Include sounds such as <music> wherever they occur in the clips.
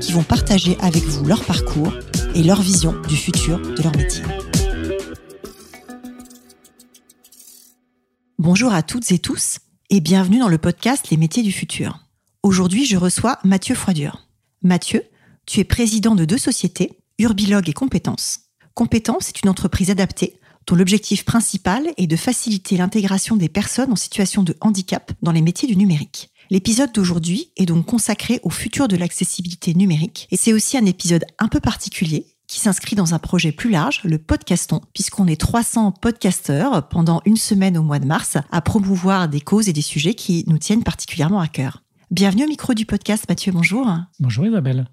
qui vont partager avec vous leur parcours et leur vision du futur de leur métier. Bonjour à toutes et tous et bienvenue dans le podcast Les métiers du futur. Aujourd'hui, je reçois Mathieu Froidure. Mathieu, tu es président de deux sociétés, Urbilog et Compétences. Compétences est une entreprise adaptée dont l'objectif principal est de faciliter l'intégration des personnes en situation de handicap dans les métiers du numérique. L'épisode d'aujourd'hui est donc consacré au futur de l'accessibilité numérique et c'est aussi un épisode un peu particulier qui s'inscrit dans un projet plus large, le podcaston, puisqu'on est 300 podcasteurs pendant une semaine au mois de mars à promouvoir des causes et des sujets qui nous tiennent particulièrement à cœur. Bienvenue au micro du podcast, Mathieu, bonjour. Bonjour Isabelle.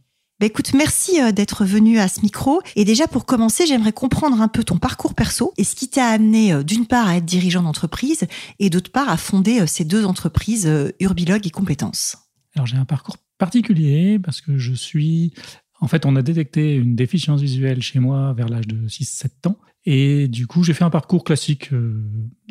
Bah écoute, merci euh, d'être venu à ce micro. Et déjà, pour commencer, j'aimerais comprendre un peu ton parcours perso et ce qui t'a amené euh, d'une part à être dirigeant d'entreprise et d'autre part à fonder euh, ces deux entreprises, Urbilog et Compétences. Alors j'ai un parcours particulier parce que je suis... En fait, on a détecté une déficience visuelle chez moi vers l'âge de 6-7 ans. Et du coup, j'ai fait un parcours classique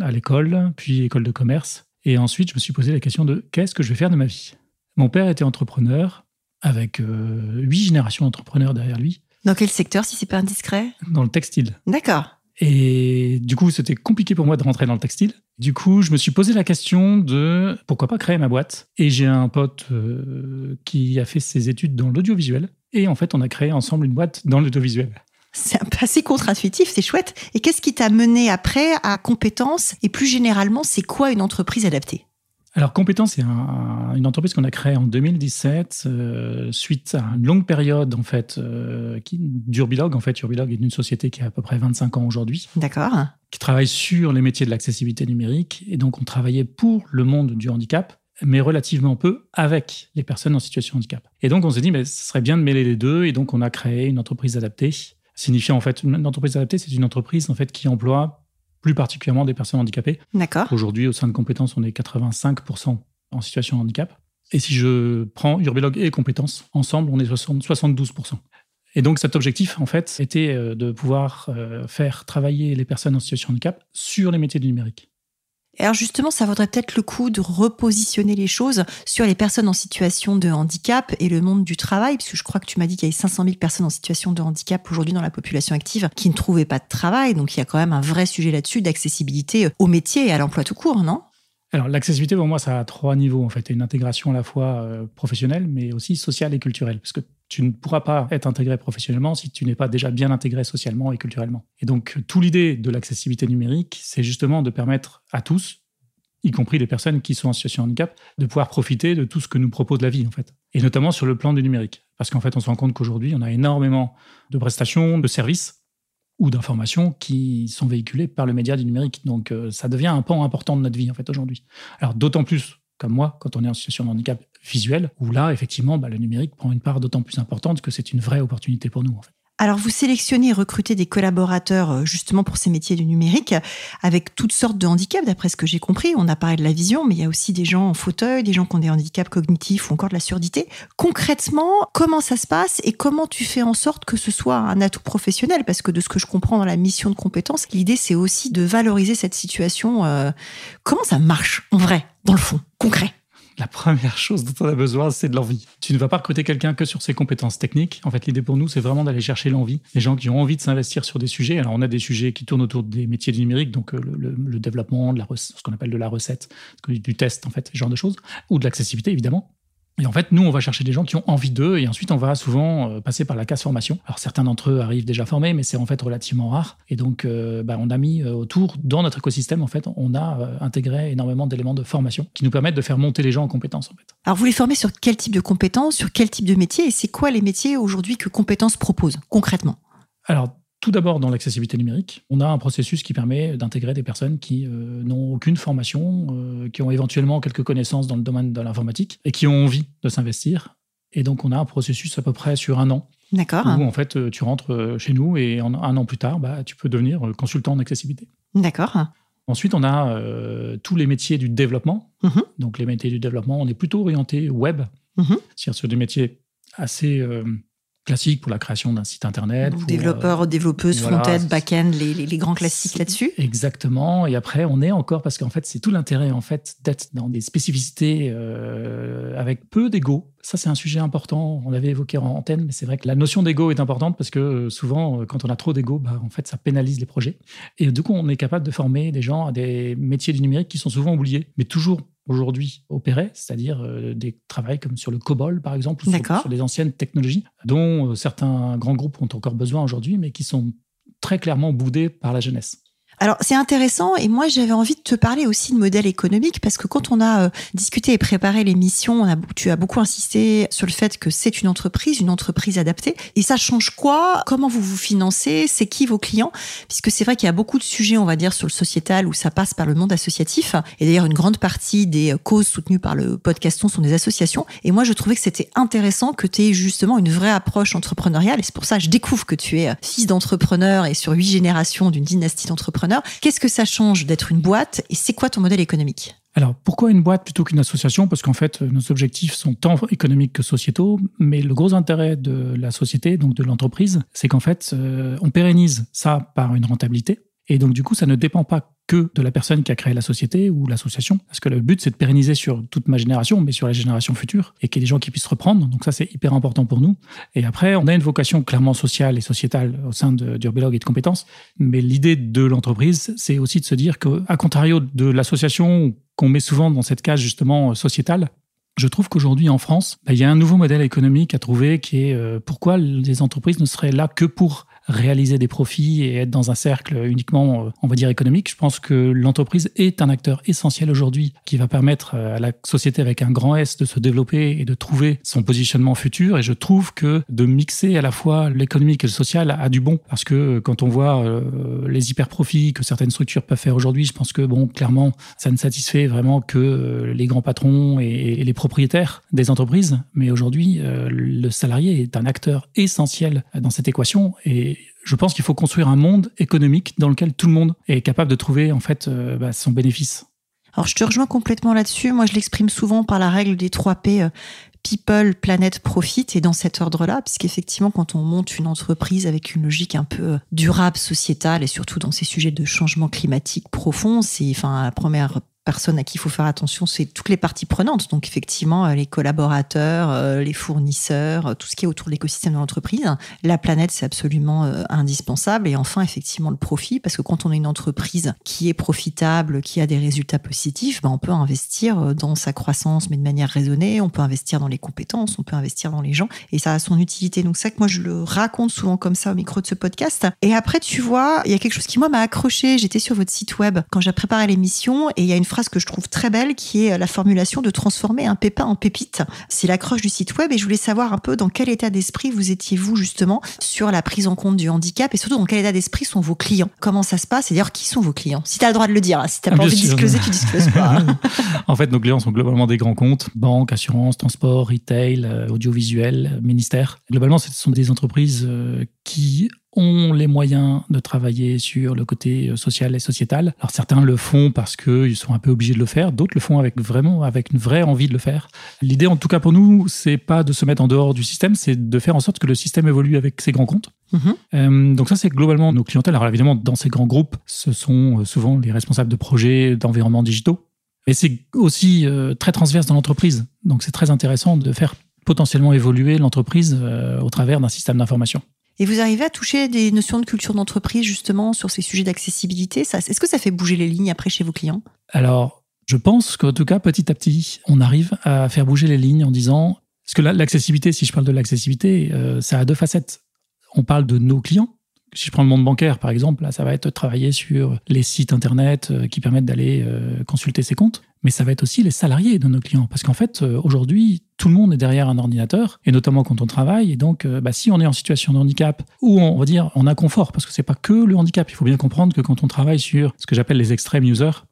à l'école, puis école de commerce. Et ensuite, je me suis posé la question de qu'est-ce que je vais faire de ma vie? Mon père était entrepreneur avec euh, huit générations d'entrepreneurs derrière lui. Dans quel secteur, si c'est pas indiscret? Dans le textile. D'accord. Et du coup, c'était compliqué pour moi de rentrer dans le textile. Du coup, je me suis posé la question de pourquoi pas créer ma boîte. Et j'ai un pote euh, qui a fait ses études dans l'audiovisuel. Et en fait, on a créé ensemble une boîte dans l'audiovisuel. C'est assez contre-intuitif, c'est chouette. Et qu'est-ce qui t'a mené après à compétences Et plus généralement, c'est quoi une entreprise adaptée? Alors, Compétence, c'est une entreprise qu'on a créée en 2017 euh, suite à une longue période en fait euh, d'Urbilog. En fait, Urbilog est une société qui a à peu près 25 ans aujourd'hui. D'accord. Qui travaille sur les métiers de l'accessibilité numérique. Et donc, on travaillait pour le monde du handicap, mais relativement peu avec les personnes en situation de handicap. Et donc, on s'est dit, mais ce serait bien de mêler les deux. Et donc, on a créé une entreprise adaptée. Signifiant en fait, une entreprise adaptée, c'est une entreprise en fait qui emploie plus particulièrement des personnes handicapées. D'accord. Aujourd'hui, au sein de compétences, on est 85% en situation de handicap. Et si je prends Urbilog et compétences, ensemble, on est 72%. Et donc cet objectif, en fait, était euh, de pouvoir euh, faire travailler les personnes en situation de handicap sur les métiers du numérique. Alors justement, ça vaudrait peut-être le coup de repositionner les choses sur les personnes en situation de handicap et le monde du travail, puisque je crois que tu m'as dit qu'il y avait 500 000 personnes en situation de handicap aujourd'hui dans la population active qui ne trouvaient pas de travail. Donc il y a quand même un vrai sujet là-dessus d'accessibilité au métier et à l'emploi tout court, non? Alors l'accessibilité pour moi ça a trois niveaux en fait, une intégration à la fois euh, professionnelle mais aussi sociale et culturelle parce que tu ne pourras pas être intégré professionnellement si tu n'es pas déjà bien intégré socialement et culturellement. Et donc, tout l'idée de l'accessibilité numérique, c'est justement de permettre à tous, y compris les personnes qui sont en situation de handicap, de pouvoir profiter de tout ce que nous propose la vie, en fait. Et notamment sur le plan du numérique. Parce qu'en fait, on se rend compte qu'aujourd'hui, on a énormément de prestations, de services ou d'informations qui sont véhiculées par le média du numérique. Donc, euh, ça devient un pan important de notre vie, en fait, aujourd'hui. Alors, d'autant plus comme moi, quand on est en situation de handicap visuel, où là, effectivement, bah, le numérique prend une part d'autant plus importante que c'est une vraie opportunité pour nous. Alors, vous sélectionnez et recrutez des collaborateurs euh, justement pour ces métiers du numérique avec toutes sortes de handicaps, d'après ce que j'ai compris. On a parlé de la vision, mais il y a aussi des gens en fauteuil, des gens qui ont des handicaps cognitifs ou encore de la surdité. Concrètement, comment ça se passe et comment tu fais en sorte que ce soit un atout professionnel? Parce que de ce que je comprends dans la mission de compétences, l'idée c'est aussi de valoriser cette situation. Euh, comment ça marche en vrai, dans le fond, concret? La première chose dont on a besoin, c'est de l'envie. Tu ne vas pas recruter quelqu'un que sur ses compétences techniques. En fait, l'idée pour nous, c'est vraiment d'aller chercher l'envie. Les gens qui ont envie de s'investir sur des sujets. Alors, on a des sujets qui tournent autour des métiers du numérique, donc euh, le, développement, de la, ce qu'on appelle de la recette, du test, en fait, ce genre de choses, ou de l'accessibilité, évidemment. Et en fait, nous, on va chercher des gens qui ont envie d'eux, et ensuite, on va souvent euh, passer par la case formation. Alors, certains d'entre eux arrivent déjà formés, mais c'est en fait relativement rare. Et donc, euh, bah, on a mis euh, autour, dans notre écosystème, en fait, on a intégré énormément d'éléments de formation qui nous permettent de faire monter les gens en compétences, en fait. Alors, vous les formez sur quel type de compétences, sur quel type de métier, et c'est quoi les métiers aujourd'hui que Compétences propose, concrètement? Alors, tout d'abord, dans l'accessibilité numérique, on a un processus qui permet d'intégrer des personnes qui euh, n'ont aucune formation, euh, qui ont éventuellement quelques connaissances dans le domaine de l'informatique et qui ont envie de s'investir Et donc, on a un processus à peu près sur un an. D'accord. Où, en fait, tu rentres chez nous et un an plus tard, bah, tu peux devenir consultant en accessibilité. D'accord. Ensuite, on a tous les métiers du développement. Mhm. Donc, les métiers du développement, on est plutôt orienté web, Mhm. c'est-à-dire sur des métiers assez classique pour la création d'un site internet. Donc, développeurs, développeuses, voilà, front-end, back-end, les, les, les, grands classiques là-dessus. Exactement. Et après, on est encore parce qu'en fait, c'est tout l'intérêt en fait d'être dans des spécificités euh, avec peu d'ego. Ça, c'est un sujet important. On l'avait évoqué en antenne, mais c'est vrai que la notion d'ego est importante parce que euh, souvent, euh, quand on a trop d'ego, bah, en fait, ça pénalise les projets. Et du coup, on est capable de former des gens à des métiers du numérique qui sont souvent oubliés, mais toujours aujourd'hui opérés, c'est-à-dire euh, des travails comme sur le COBOL, par exemple, ou sur, sur, les anciennes technologies, dont euh, certains grands groupes ont encore besoin aujourd'hui, mais qui sont très clairement boudés par la jeunesse. Alors c'est intéressant et moi j'avais envie de te parler aussi de modèle économique parce que quand on a euh, discuté et préparé l'émission, tu as beaucoup insisté sur le fait que c'est une entreprise, une entreprise adaptée. Et ça change quoi? Comment vous vous financez? C'est qui vos clients? Puisque c'est vrai qu'il y a beaucoup de sujets, on va dire, sur le sociétal où ça passe par le monde associatif. Et d'ailleurs une grande partie des causes soutenues par le podcaston sont des associations. Et moi je trouvais que c'était intéressant que tu aies justement une vraie approche entrepreneuriale. Et c'est pour ça que je découvre que tu es fils d'entrepreneur et sur huit générations d'une dynastie d'entrepreneurs Qu'est-ce que ça change d'être une boîte et c'est quoi ton modèle économique? Alors, pourquoi une boîte plutôt qu'une association? Parce qu'en fait, nos objectifs sont tant économiques que sociétaux, mais le gros intérêt de la société, donc de l'entreprise, c'est qu'en fait, euh, on pérennise ça par une rentabilité. Et donc, du coup, ça ne dépend pas que de la personne qui a créé la société ou l'association. Parce que le but, c'est de pérenniser sur toute ma génération, mais sur la génération future, et qu'il y ait des gens qui puissent reprendre. Donc ça, c'est hyper important pour nous. Et après, on a une vocation clairement sociale et sociétale au sein d'Urbilog et de compétences. Mais l'idée de l'entreprise, c'est aussi de se dire qu'à contrario de l'association qu'on met souvent dans cette case justement sociétale, je trouve qu'aujourd'hui en France, bah, il y a un nouveau modèle économique à trouver qui est euh, pourquoi les entreprises ne seraient là que pour réaliser des profits et être dans un cercle uniquement, euh, on va dire, économique. Je pense que l'entreprise est un acteur essentiel aujourd'hui qui va permettre euh, à la société avec un grand S de se développer et de trouver son positionnement futur. Et je trouve que de mixer à la fois l'économique et le social a du bon parce que euh, quand on voit les hyper profits que certaines structures peuvent faire aujourd'hui, je pense que, bon, clairement, ça ne satisfait vraiment que les grands patrons et les propriétaires des entreprises. Mais aujourd'hui, le salarié est un acteur essentiel dans cette équation et je pense qu'il faut construire un monde économique dans lequel tout le monde est capable de trouver en fait euh, bah, son bénéfice. Alors je te rejoins complètement là-dessus. Moi, je l'exprime souvent par la règle des 3 P. Euh, people, Planet, Profit, et dans cet ordre-là, puisqu'effectivement, quand on monte une entreprise avec une logique un peu euh, durable, sociétale, et surtout dans ces sujets de changement climatique profond, c'est, enfin, la première personne à qui il faut faire attention, c'est toutes les parties prenantes. Donc effectivement, euh, les collaborateurs, euh, les fournisseurs, euh, tout ce qui est autour de l'écosystème de l'entreprise. La planète, c'est absolument indispensable. Et enfin, effectivement, le profit, parce que quand on est une entreprise qui est profitable, qui a des résultats positifs, ben, on peut investir dans sa croissance, mais de manière raisonnée. On peut investir dans les compétences, on peut investir dans les gens, et ça a son utilité. Donc ça que moi, je le raconte souvent comme ça au micro de ce podcast. Et après, tu vois, il y a quelque chose qui moi m'a accroché. J'étais sur votre site web quand j'ai préparé l'émission, et il y a une phrase que je trouve très belle qui est la formulation de transformer un pépin en pépite. C'est l'accroche du site web et je voulais savoir un peu dans quel état d'esprit vous étiez vous justement sur la prise en compte du handicap et surtout dans quel état d'esprit sont vos clients. Comment ça se passe et d'ailleurs qui sont vos clients? Si tu as le droit de le dire, hein. si tu n'as pas envie de discloser, tu discloses pas. <laughs> en fait, nos clients sont globalement des grands comptes, banques, assurances, transport, retail, euh, audiovisuel, ministère. Globalement, ce sont des entreprises euh, qui ont les moyens de travailler sur le côté euh, social et sociétal. Alors certains le font parce qu'ils sont un peu obligés de le faire, d'autres le font avec vraiment avec une vraie envie de le faire. L'idée, en tout cas pour nous, c'est pas de se mettre en dehors du système, c'est de faire en sorte que le système évolue avec ses grands comptes. Mhm. Euh, donc ça, c'est globalement nos clientèles. Alors évidemment, dans ces grands groupes, ce sont euh, souvent les responsables de projets d'environnement digitaux. Mais c'est aussi très transverse dans l'entreprise. Donc c'est très intéressant de faire potentiellement évoluer l'entreprise au travers d'un système d'information. Et vous arrivez à toucher des notions de culture d'entreprise justement sur ces sujets d'accessibilité? Est-ce que ça fait bouger les lignes après chez vos clients? Alors, je pense qu'en tout cas, petit à petit, on arrive à faire bouger les lignes en disant, parce que l'accessibilité, si je parle de l'accessibilité, euh, ça a deux facettes. On parle de nos clients, si je prends le monde bancaire, par exemple, là, ça va être travailler sur les sites Internet euh, qui permettent d'aller euh, consulter ses comptes, mais ça va être aussi les salariés de nos clients. Parce qu'en fait, euh, aujourd'hui, tout le monde est derrière un ordinateur, et notamment quand on travaille. Et donc, bah, si on est en situation de handicap, ou on, va dire en inconfort, parce que c'est pas que le handicap, il faut bien comprendre que quand on travaille sur ce que j'appelle les extrêmes users,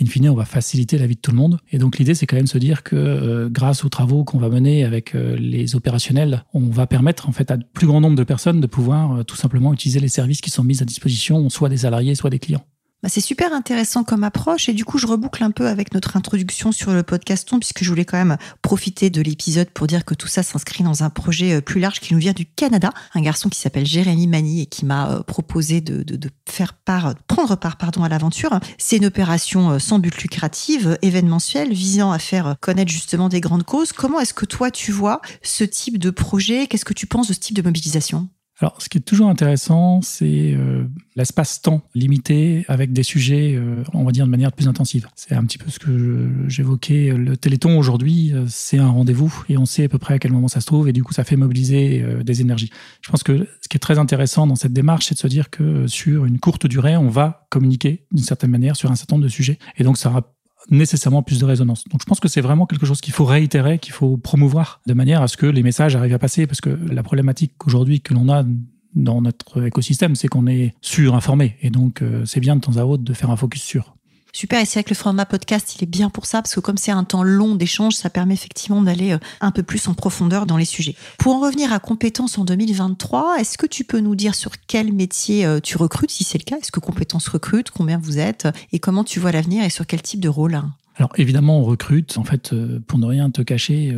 in fine, on va faciliter la vie de tout le monde. Et donc l'idée, c'est quand même se dire que euh, grâce aux travaux qu'on va mener avec euh, les opérationnels, on va permettre en fait à plus grand nombre de personnes de pouvoir euh, tout simplement utiliser les services qui sont mis à disposition, soit des salariés, soit des clients. Bah, c'est super intéressant comme approche et du coup je reboucle un peu avec notre introduction sur le podcaston puisque je voulais quand même profiter de l'épisode pour dire que tout ça s'inscrit dans un projet euh, plus large qui nous vient du Canada, un garçon qui s'appelle Jérémy Mani et qui m'a euh, proposé de, faire part, prendre part pardon à l'aventure. C'est une opération euh, sans but lucratif, événementielle, visant à faire connaître justement des grandes causes. Comment est-ce que toi tu vois ce type de projet? Qu'est-ce que tu penses de ce type de mobilisation? Alors, ce qui est toujours intéressant, c'est euh, l'espace-temps limité avec des sujets, euh, on va dire, de manière plus intensive. C'est un petit peu ce que j'évoquais. Le Téléthon, aujourd'hui, euh, c'est un rendez-vous et on sait à peu près à quel moment ça se trouve et du coup, ça fait mobiliser des énergies. Je pense que ce qui est très intéressant dans cette démarche, c'est de se dire que sur une courte durée, on va communiquer d'une certaine manière sur un certain nombre de sujets. Et donc, ça aura nécessairement plus de résonance. Donc je pense que c'est vraiment quelque chose qu'il faut réitérer, qu'il faut promouvoir de manière à ce que les messages arrivent à passer, parce que la problématique aujourd'hui que l'on a dans notre écosystème, c'est qu'on est surinformé. Et donc euh, c'est bien de temps à autre de faire un focus sur. Super, et c'est vrai que le format podcast, il est bien pour ça, parce que comme c'est un temps long d'échange, ça permet effectivement d'aller euh, un peu plus en profondeur dans les sujets. Pour en revenir à compétences en 2023, est-ce que tu peux nous dire sur quel métier euh, tu recrutes, si c'est le cas? Est-ce que compétences recrute Combien vous êtes? Et comment tu vois l'avenir et sur quel type de rôle alors évidemment, on recrute. En fait, euh, pour ne rien te cacher,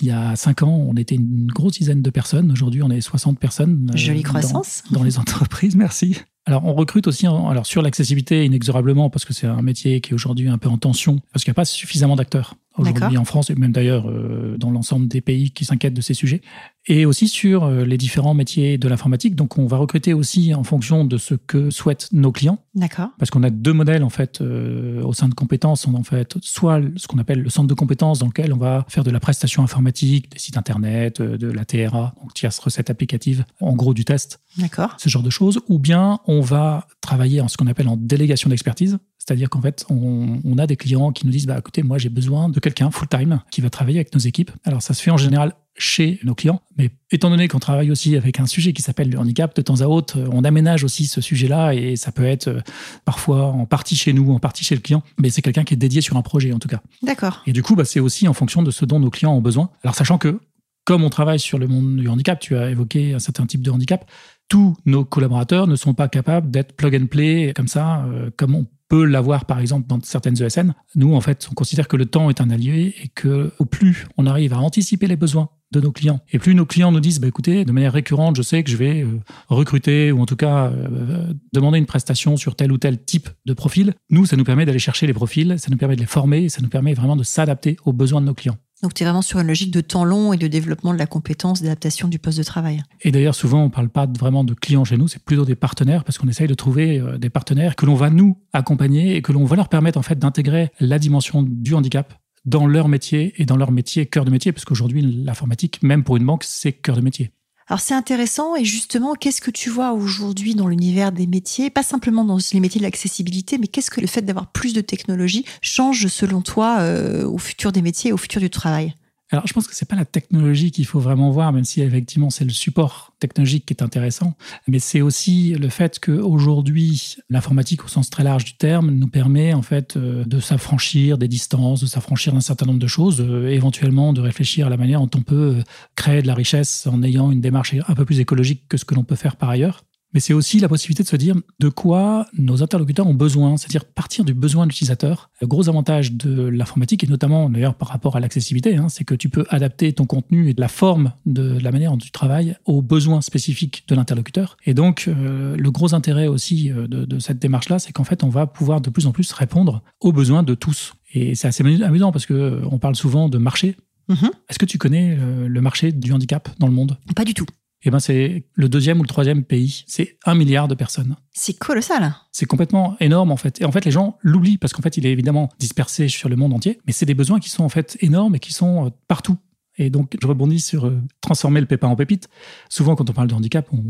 il y a cinq ans, on était une grosse dizaine de personnes. Aujourd'hui, on est 60 personnes. Jolie croissance. dans, les entreprises, <laughs> merci. Alors, on recrute aussi alors sur l'accessibilité inexorablement parce que c'est un métier qui est aujourd'hui un peu en tension parce qu'il n'y a pas suffisamment d'acteurs aujourd'hui en France et même d'ailleurs euh, dans l'ensemble des pays qui s'inquiètent de ces sujets. Et aussi sur euh, les différents métiers de l'informatique. Donc, on va recruter aussi en fonction de ce que souhaitent nos clients. D'accord. Parce qu'on a deux modèles en fait euh, au sein de compétences. On a en fait soit ce qu'on appelle le centre de compétences dans lequel on va faire de la prestation informatique, des sites internet, de la TRA, donc tierce recette applicative, en gros du test. D'accord. Ce genre de choses. Ou bien on va travailler en ce qu'on appelle en délégation d'expertise. C'est-à-dire qu'en fait, on, a des clients qui nous disent, bah, écoutez, moi, j'ai besoin de quelqu'un full-time qui va travailler avec nos équipes. Alors, ça se fait en général chez nos clients, mais étant donné qu'on travaille aussi avec un sujet qui s'appelle le handicap, de temps à autre, on aménage aussi ce sujet-là et ça peut être euh, parfois en partie chez nous, en partie chez le client, mais c'est quelqu'un qui est dédié sur un projet en tout cas. D'accord. Et du coup, bah, c'est aussi en fonction de ce dont nos clients ont besoin. Alors, sachant que comme on travaille sur le monde du handicap, tu as évoqué un certain type de handicap, tous nos collaborateurs ne sont pas capables d'être plug and play comme ça, euh, comme on peut l'avoir par exemple dans certaines ESN. Nous, en fait, on considère que le temps est un allié et que au plus on arrive à anticiper les besoins de nos clients, et plus nos clients nous disent, bah, écoutez, de manière récurrente, je sais que je vais euh, recruter ou en tout cas euh, demander une prestation sur tel ou tel type de profil, nous, ça nous permet d'aller chercher les profils, ça nous permet de les former, ça nous permet vraiment de s'adapter aux besoins de nos clients. Donc tu es vraiment sur une logique de temps long et de développement de la compétence, d'adaptation du poste de travail. Et d'ailleurs, souvent, on ne parle pas vraiment de clients chez nous, c'est plutôt des partenaires, parce qu'on essaye de trouver euh, des partenaires que l'on va nous accompagner et que l'on va leur permettre en fait d'intégrer la dimension du handicap dans leur métier et dans leur métier cœur de métier, parce qu'aujourd'hui, l'informatique, même pour une banque, c'est cœur de métier. Alors c'est intéressant et justement, qu'est-ce que tu vois aujourd'hui dans l'univers des métiers, pas simplement dans les métiers de l'accessibilité, mais qu'est-ce que le fait d'avoir plus de technologie change selon toi euh, au futur des métiers et au futur du travail? Alors, je pense que c'est pas la technologie qu'il faut vraiment voir, même si effectivement c'est le support technologique qui est intéressant, mais c'est aussi le fait qu'aujourd'hui, l'informatique au sens très large du terme nous permet en fait euh, de s'affranchir des distances, de s'affranchir d'un certain nombre de choses, euh, éventuellement de réfléchir à la manière dont on peut euh, créer de la richesse en ayant une démarche un peu plus écologique que ce que l'on peut faire par ailleurs mais c'est aussi la possibilité de se dire de quoi nos interlocuteurs ont besoin, c'est-à-dire partir du besoin de l'utilisateur. Le gros avantage de l'informatique, et notamment d'ailleurs par rapport à l'accessibilité, hein, c'est que tu peux adapter ton contenu et la forme de la manière dont tu travailles aux besoins spécifiques de l'interlocuteur. Et donc, euh, le gros intérêt aussi euh, de, cette démarche-là, c'est qu'en fait, on va pouvoir de plus en plus répondre aux besoins de tous. Et c'est assez amusant parce que euh, parle souvent de marché. Mm-hmm. Est-ce que tu connais le marché du handicap dans le monde? Pas du tout eh ben c'est le deuxième ou le troisième pays. C'est un milliard de personnes. C'est colossal. C'est complètement énorme en fait. Et en fait, les gens l'oublient parce qu'en fait, il est évidemment dispersé sur le monde entier, mais c'est des besoins qui sont en fait énormes et qui sont euh, partout. Et donc, je rebondis sur euh, transformer le pépin en pépite. Souvent, quand on parle de handicap, on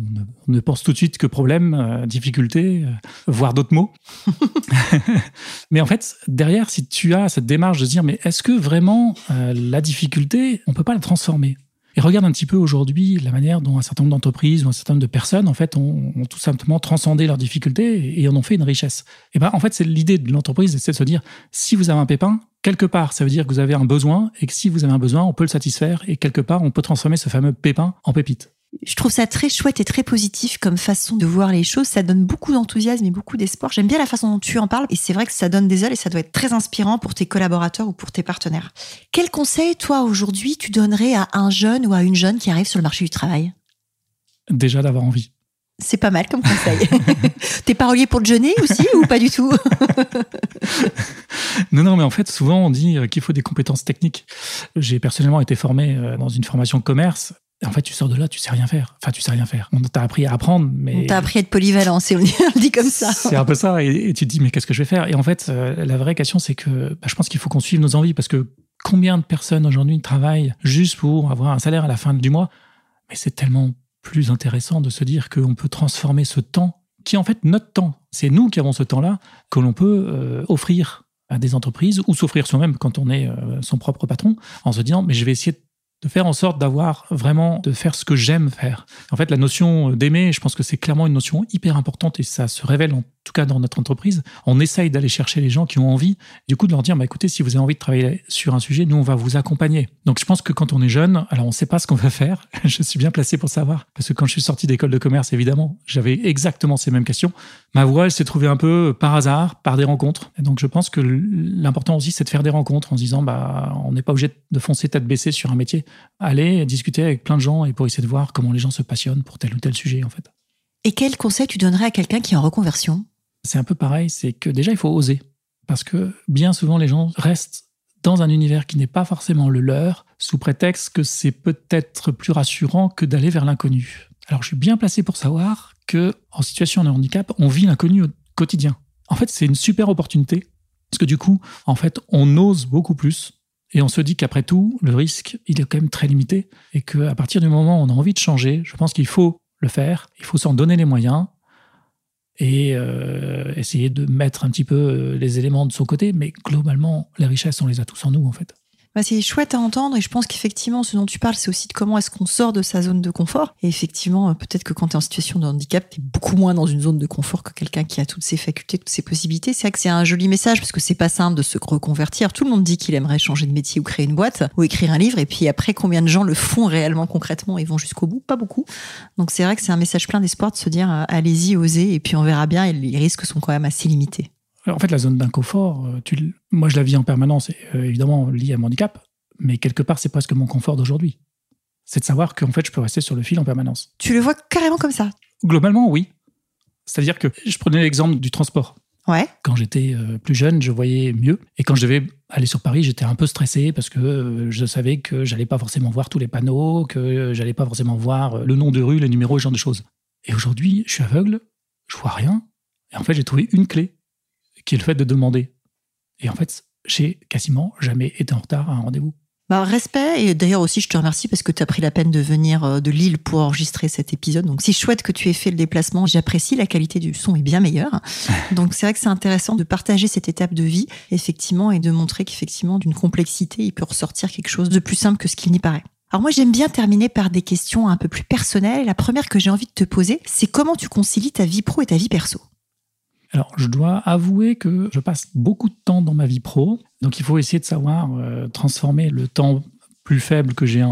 ne, pense tout de suite que problème, euh, difficulté, voire d'autres mots. <laughs> mais en fait, derrière, si tu as cette démarche de se dire, mais est-ce que vraiment la difficulté, on peut pas la transformer? Et regarde un petit peu aujourd'hui la manière dont un certain nombre d'entreprises ou un certain nombre de personnes, en fait, ont, tout simplement transcendé leurs difficultés et, en ont fait une richesse. Et ben, en fait, c'est l'idée de l'entreprise, c'est de se dire, si vous avez un pépin, quelque part, ça veut dire que vous avez un besoin et que si vous avez un besoin, on peut le satisfaire et quelque part, on peut transformer ce fameux pépin en pépite. Je trouve ça très chouette et très positif comme façon de voir les choses. Ça donne beaucoup d'enthousiasme et beaucoup d'espoir. J'aime bien la façon dont tu en parles et c'est vrai que ça donne des ailes et ça doit être très inspirant pour tes collaborateurs ou pour tes partenaires. Quel conseil, toi, aujourd'hui, tu donnerais à un jeune ou à une jeune qui arrive sur le marché du travail? Déjà d'avoir envie. C'est pas mal comme conseil. <laughs> T'es parolier pour le jeûner aussi ou pas du tout? <laughs> Non, non, mais en fait, souvent on dit qu'il faut des compétences techniques. J'ai personnellement été formé euh, dans une formation commerce en fait, tu sors de là, tu sais rien faire. Enfin, tu sais rien faire. On t'a appris à apprendre, mais. On t'a appris à être polyvalent, c'est on le <laughs> dit comme ça. C'est un peu ça. Et, tu te dis, mais qu'est-ce que je vais faire? Et en fait, euh, la vraie question, c'est que bah, je pense qu'il faut qu'on suive nos envies parce que combien de personnes aujourd'hui travaillent juste pour avoir un salaire à la fin du mois? Mais c'est tellement plus intéressant de se dire qu'on peut transformer ce temps, qui est en fait notre temps. C'est nous qui avons ce temps-là que l'on peut euh, offrir à des entreprises ou s'offrir soi-même quand on est euh, son propre patron en se disant, mais je vais essayer de de faire en sorte d'avoir vraiment, de faire ce que j'aime faire. En fait, la notion d'aimer, je pense que c'est clairement une notion hyper importante et ça se révèle en tout cas dans notre entreprise. On essaye d'aller chercher les gens qui ont envie, du coup de leur dire, bah, écoutez, si vous avez envie de travailler sur un sujet, nous, on va vous accompagner. Donc je pense que quand on est jeune, alors on ne sait pas ce qu'on va faire. <laughs> je suis bien placé pour savoir. Parce que quand je suis sorti d'école de commerce, évidemment, j'avais exactement ces mêmes questions. Ma voie, elle s'est trouvée un peu par hasard, par des rencontres. Et donc je pense que l'important aussi, c'est de faire des rencontres en se disant, bah, on n'est pas obligé de foncer tête baissée sur un métier aller discuter avec plein de gens et pour essayer de voir comment les gens se passionnent pour tel ou tel sujet en fait. Et quel conseil tu donnerais à quelqu'un qui est en reconversion? C'est un peu pareil, c'est que déjà il faut oser parce que bien souvent les gens restent dans un univers qui n'est pas forcément le leur sous prétexte que c'est peut-être plus rassurant que d'aller vers l'inconnu. Alors je suis bien placé pour savoir que en situation de handicap, on vit l'inconnu au quotidien. En fait, c'est une super opportunité parce que du coup, en fait, on ose beaucoup plus et on se dit qu'après tout, le risque, il est quand même très limité et qu'à partir du moment où on a envie de changer, je pense qu'il faut le faire, il faut s'en donner les moyens et euh, essayer de mettre un petit peu euh, les éléments de son côté. Mais globalement, les richesses, on les a tous en nous, en fait. Bah, c'est chouette à entendre et je pense qu'effectivement, ce dont tu parles, c'est aussi de comment est-ce qu'on sort de sa zone de confort. Et effectivement, euh, peut-être que quand tu es en situation de handicap, tu es beaucoup moins dans une zone de confort que quelqu'un qui a toutes ses facultés, toutes ses possibilités. C'est vrai que c'est un joli message parce que c'est pas simple de se reconvertir. Tout le monde dit qu'il aimerait changer de métier ou créer une boîte ou écrire un livre. Et puis après, combien de gens le font réellement concrètement et vont jusqu'au bout? Pas beaucoup. Donc c'est vrai que c'est un message plein d'espoir de se dire euh, allez-y, osez et puis on verra bien et les risques sont quand même assez limités. En fait, la zone d'inconfort, euh, moi je la vis en permanence, évidemment liée à mon handicap mais quelque part, c'est presque mon confort d'aujourd'hui. C'est de savoir qu'en fait, je peux rester sur le fil en permanence. Tu le vois carrément comme ça? Globalement, oui. C'est-à-dire que je prenais l'exemple du transport. Ouais. Quand j'étais euh, plus jeune, je voyais mieux. Et quand je devais aller sur Paris, j'étais un peu stressé parce que euh, je savais que j'allais pas forcément voir tous les panneaux, que j'allais pas forcément voir euh, le nom de rue, les numéros, ce genre de choses. Et aujourd'hui, je suis aveugle, je vois rien. Et en fait, j'ai trouvé une clé, qui est le fait de demander. Et en fait, j'ai quasiment jamais été en retard à un rendez-vous. Bah, respect, et d'ailleurs aussi je te remercie parce que tu as pris la peine de venir euh, de Lille pour enregistrer cet épisode. Donc si chouette que tu aies fait le déplacement, j'apprécie, la qualité du son est bien meilleure. <laughs> Donc c'est vrai que c'est intéressant de partager cette étape de vie, effectivement, et de montrer qu'effectivement d'une complexité, il peut ressortir quelque chose de plus simple que ce qu'il n'y paraît. Alors moi j'aime bien terminer par des questions un peu plus personnelles. La première que j'ai envie de te poser, c'est comment tu concilies ta vie pro et ta vie perso? Alors, je dois avouer que je passe beaucoup de temps dans ma vie pro. Donc, il faut essayer de savoir euh, transformer le temps plus faible que j'ai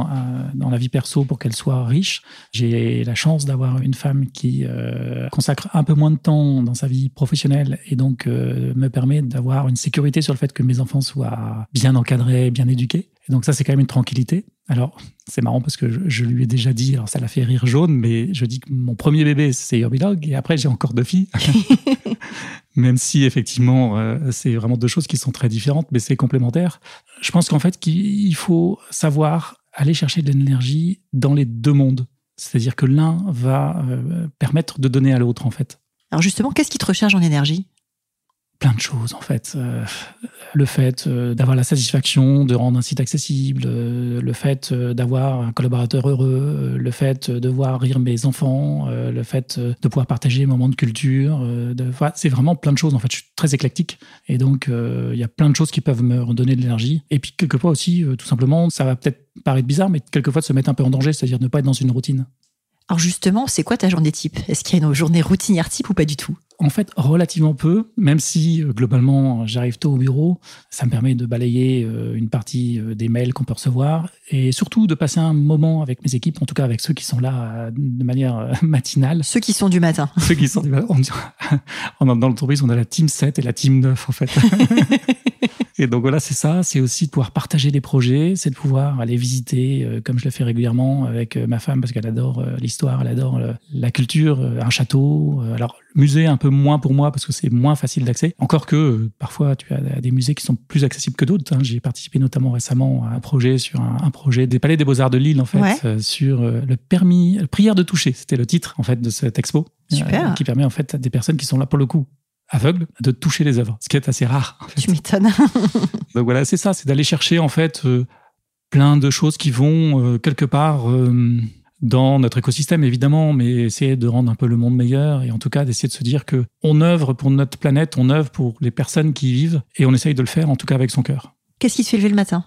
dans la vie perso pour qu'elle soit riche. J'ai la chance d'avoir une femme qui euh, consacre un peu moins de temps dans sa vie professionnelle et donc euh, me permet d'avoir une sécurité sur le fait que mes enfants soient bien encadrés, bien éduqués. Et donc ça, c'est quand même une tranquillité. Alors, c'est marrant parce que je, lui ai déjà dit, alors ça l'a fait rire jaune, mais je dis que mon premier bébé, c'est Dog, et après, j'ai encore deux filles. <laughs> Même si, effectivement, euh, c'est vraiment deux choses qui sont très différentes, mais c'est complémentaire. Je pense qu'en fait, qu'il faut savoir aller chercher de l'énergie dans les deux mondes. C'est-à-dire que l'un va euh, permettre de donner à l'autre, en fait. Alors justement, qu'est-ce qui te recharge en énergie? Plein de choses en fait. Euh, le fait euh, d'avoir la satisfaction de rendre un site accessible, euh, le fait d'avoir un collaborateur heureux, le fait de voir rire mes enfants, le fait de pouvoir partager un moment de culture. c'est vraiment plein de choses en fait. Je suis très éclectique et donc il y a plein de choses qui peuvent me redonner de l'énergie. Et puis quelquefois aussi, tout simplement, ça va peut-être paraître bizarre, mais quelquefois de se mettre un peu en danger, c'est-à-dire ne pas être dans une routine. Alors justement, c'est quoi ta journée type? Est-ce qu'il y a une journée routinière type ou pas du tout? En fait, relativement peu, même si euh, globalement j'arrive tôt au bureau, ça me permet de balayer euh, une partie euh, des mails qu'on peut recevoir et surtout de passer un moment avec mes équipes, en tout cas avec ceux qui sont là de manière <laughs> matinale. Ceux qui sont du matin. Ceux qui sont du matin. On, <laughs> dans l'entreprise, on a la team 7 et la team 9 en fait. <laughs> Et donc voilà, c'est ça, c'est aussi de pouvoir partager des projets, c'est de pouvoir aller visiter, euh, comme je le fais régulièrement avec euh, ma femme, parce qu'elle adore euh, l'histoire, elle adore la culture, un château. alors, musée un peu moins pour moi, parce que c'est moins facile d'accès. Encore que parfois, tu as des musées qui sont plus accessibles que d'autres. Hein. J'ai participé notamment récemment à un projet sur un, projet des Palais des Beaux-Arts de Lille, en fait, sur le permis, prière de toucher. C'était le titre, en fait, de cette expo. Super. qui permet, en fait, à des personnes qui sont là pour le coup aveugle de toucher les œuvres, ce qui est assez rare. Tu m'étonnes. <laughs> Donc voilà, c'est ça, c'est d'aller chercher en fait euh, plein de choses qui vont euh, quelque part euh, dans notre écosystème évidemment, mais essayer de rendre un peu le monde meilleur et en tout cas d'essayer de se dire que on œuvre pour notre planète, on œuvre pour les personnes qui y vivent et on essaye de le faire en tout cas avec son cœur. Qu'est-ce qui te fait lever le matin?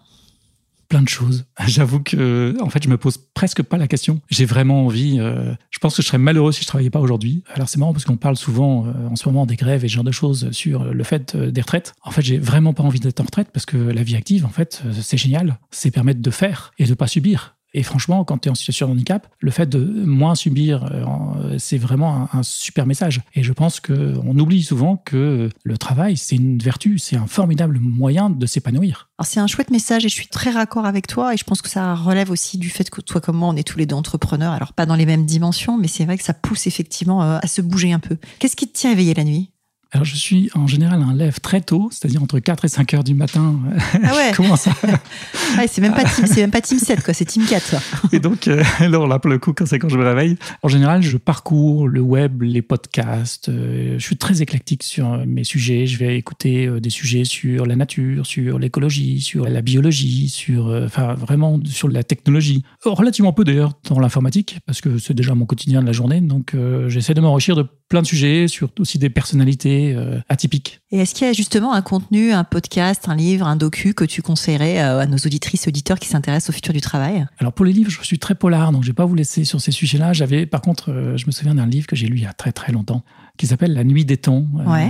Plein de choses. <laughs> J'avoue que, en fait, je me pose presque pas la question. J'ai vraiment envie. Euh, je pense que je serais malheureux si je travaillais pas aujourd'hui. Alors c'est marrant parce qu'on parle souvent euh, en ce moment des grèves et ce genre de choses sur le fait euh, des retraites. En fait, j'ai vraiment pas envie d'être en retraite parce que la vie active, en fait, c'est génial. C'est permettre de faire et de pas subir. Et franchement, quand tu es en situation de handicap, le fait de moins subir, euh, c'est vraiment un, super message. Et je pense qu'on oublie souvent que le travail, c'est une vertu, c'est un formidable moyen de s'épanouir. Alors c'est un chouette message et je suis très raccord avec toi et je pense que ça relève aussi du fait que toi comme moi, on est tous les deux entrepreneurs. Alors pas dans les mêmes dimensions, mais c'est vrai que ça pousse effectivement euh, à se bouger un peu. Qu'est-ce qui te tient éveillé la nuit? Alors, je suis en général un lève très tôt, c'est-à-dire entre 4 et 5 heures du matin. Ah <laughs> ouais Comment ça <laughs> C'est même, pas team, même pas Team 7, quoi, c'est Team 4. Et donc, euh, <laughs> alors là, pour le coup, quand c'est quand je me réveille, en général, je parcours le web, les podcasts. Euh, je suis très éclectique sur euh, mes sujets. Je vais écouter des sujets sur la nature, sur l'écologie, sur la biologie, sur, enfin, vraiment sur la technologie. Relativement peu d'ailleurs dans l'informatique, parce que c'est déjà mon quotidien de la journée. Donc, j'essaie de m'enrichir de plein de sujets, sur aussi des personnalités euh, atypiques. Et est-ce qu'il y a justement un contenu, un podcast, un livre, un docu que tu conseillerais euh, à nos auditrices, auditeurs qui s'intéressent au futur du travail? Alors pour les livres, je suis très polar, donc je vais pas vous laisser sur ces sujets-là. J'avais, par contre, euh, je me souviens d'un livre que j'ai lu il y a très très longtemps, qui s'appelle La Nuit des temps,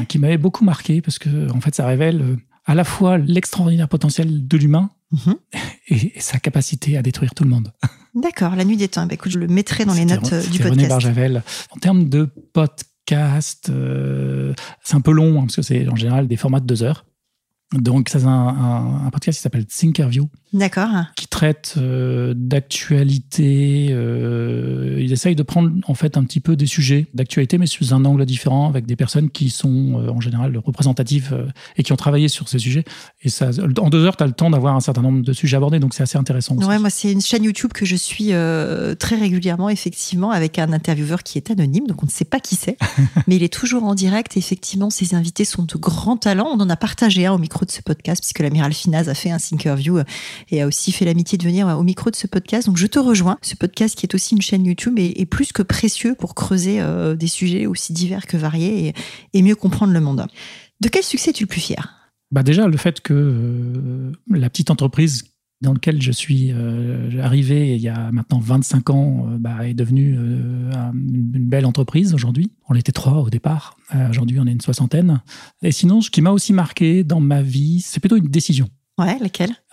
qui m'avait beaucoup marqué parce que en fait, ça révèle à la fois l'extraordinaire potentiel de l'humain mhm. <laughs> et, sa capacité à détruire tout le monde. <laughs> D'accord, La Nuit des temps. Bah, écoute, je le mettrai dans les notes du podcast. René Barjavel. En termes de podcast Euh, c'est un peu long, hein, parce que c'est en général des formats de deux heures. Donc, c'est un, un, podcast qui s'appelle Thinkerview, D'accord. Qui traite euh, d'actualité. Euh, il essaye de prendre en fait un petit peu des sujets d'actualité, mais sous un angle différent, avec des personnes qui sont euh, en général représentatives euh, et qui ont travaillé sur ces sujets. Et ça, en deux heures, tu as le temps d'avoir un certain nombre de sujets abordés, donc c'est assez intéressant. Ouais, moi, c'est une chaîne YouTube que je suis très régulièrement, effectivement, avec un intervieweur qui est anonyme, donc on ne sait pas qui c'est, <laughs> mais il est toujours en direct. effectivement, ses invités sont de grands talents. On en a partagé un au micro de ce podcast, puisque l'amiral Finaz a fait un Thinkerview et a aussi fait l'amitié de venir au micro de ce podcast. Donc je te rejoins. Ce podcast qui est aussi une chaîne YouTube est, plus que précieux pour creuser euh, des sujets aussi divers que variés et, mieux comprendre le monde. De quel succès es-tu le plus fier? Bah déjà, le fait que euh, la petite entreprise dans laquelle je suis euh, arrivé il y a maintenant 25 ans bah, est devenue une belle entreprise aujourd'hui. On était trois au départ. aujourd'hui, on est une soixantaine. Et sinon, ce qui m'a aussi marqué dans ma vie, c'est plutôt une décision. Ouais,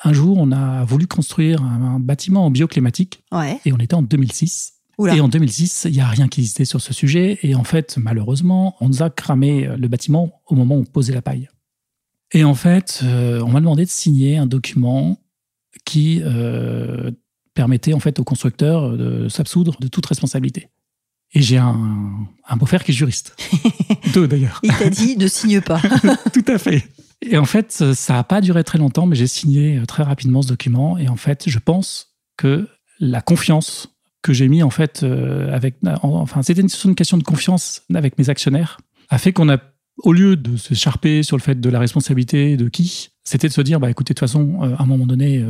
Un jour, on a voulu construire un, bâtiment en bioclimatique. Ouais. Et on était en 2006. Et en 2006, il n'y a rien qui existait sur ce sujet. Et en fait, malheureusement, on nous a cramé le bâtiment au moment où on posait la paille. Et en fait, euh, on m'a demandé de signer un document qui euh, permettait en fait au constructeur de s'absoudre de toute responsabilité. Et j'ai un, un beau-frère qui est juriste. <laughs> Deux d'ailleurs. Il t'a dit ne signe pas. <laughs> Tout à fait. Et en fait, ça n'a pas duré très longtemps, mais j'ai signé euh, très rapidement ce document. Et en fait, je pense que la confiance que j'ai mis en fait euh, avec, enfin, c'était une, question de confiance avec mes actionnaires, a fait qu'on a, au lieu de se charper sur le fait de la responsabilité de qui, c'était de se dire, bah écoutez, de toute façon, euh, à un moment donné,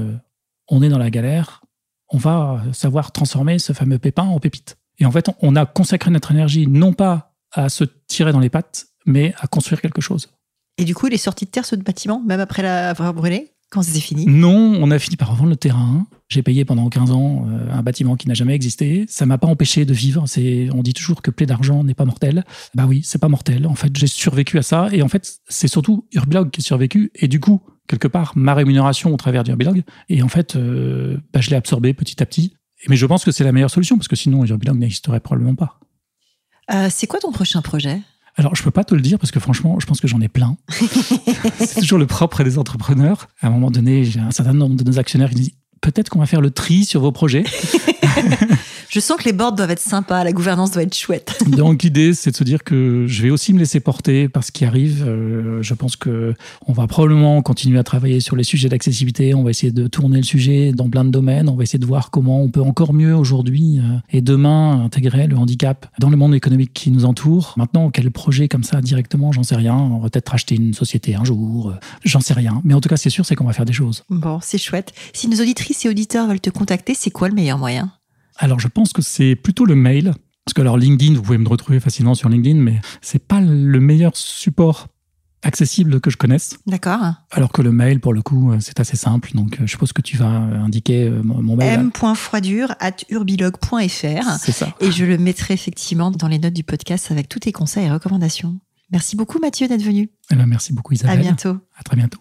on est dans la galère, on va savoir transformer ce fameux pépin en pépite. Et en fait, on a consacré notre énergie non pas à se tirer dans les pattes, mais à construire quelque chose. Et du coup, il est sorti de terre ce bâtiment, même après l'avoir brûlé quand c'était fini Non, on a fini par revendre le terrain. J'ai payé pendant 15 ans euh, un bâtiment qui n'a jamais existé. Ça m'a pas empêché de vivre. C'est, on dit toujours que plaie d'argent n'est pas mortel. Bah oui, c'est pas mortel. En fait, j'ai survécu à ça. Et en fait, c'est surtout Urblog qui a survécu. Et du coup, quelque part, ma rémunération au travers d'Urblog. Et en fait, euh, bah, je l'ai absorbé petit à petit. Mais je pense que c'est la meilleure solution parce que sinon, Urblog n'existerait probablement pas. Euh, c'est quoi ton prochain projet? Alors, je peux pas te le dire parce que franchement, je pense que j'en ai plein. <laughs> c'est toujours le propre des entrepreneurs. À un moment donné, j'ai un certain nombre de nos actionnaires qui disent peut-être qu'on va faire le tri sur vos projets. <laughs> Je sens que les boards doivent être sympas, la gouvernance doit être chouette. <laughs> Donc l'idée, c'est de se dire que je vais aussi me laisser porter par ce qui arrive. Euh, je pense que on va probablement continuer à travailler sur les sujets d'accessibilité. On va essayer de tourner le sujet dans plein de domaines. On va essayer de voir comment on peut encore mieux aujourd'hui euh, et demain intégrer le handicap dans le monde économique qui nous entoure. Maintenant, quel projet comme ça directement, j'en sais rien. On va peut-être racheter une société un jour. Euh, j'en sais rien. Mais en tout cas, c'est sûr, c'est qu'on va faire des choses. Bon, c'est chouette. Si nos auditrices et auditeurs veulent te contacter, c'est quoi le meilleur moyen? Alors, je pense que c'est plutôt le mail. Parce que alors LinkedIn, vous pouvez me retrouver facilement sur LinkedIn, mais c'est pas le meilleur support accessible que je connaisse. D'accord. Alors que le mail, pour le coup, euh, c'est assez simple. Donc, euh, je suppose que tu vas euh, indiquer mon mail. m.froidure at urbilog.fr. C'est ça. Et je le mettrai effectivement dans les notes du podcast avec tous tes conseils et recommandations. Merci beaucoup, Mathieu, d'être venu. Eh ben, merci beaucoup, Isabelle. À bientôt. À très bientôt.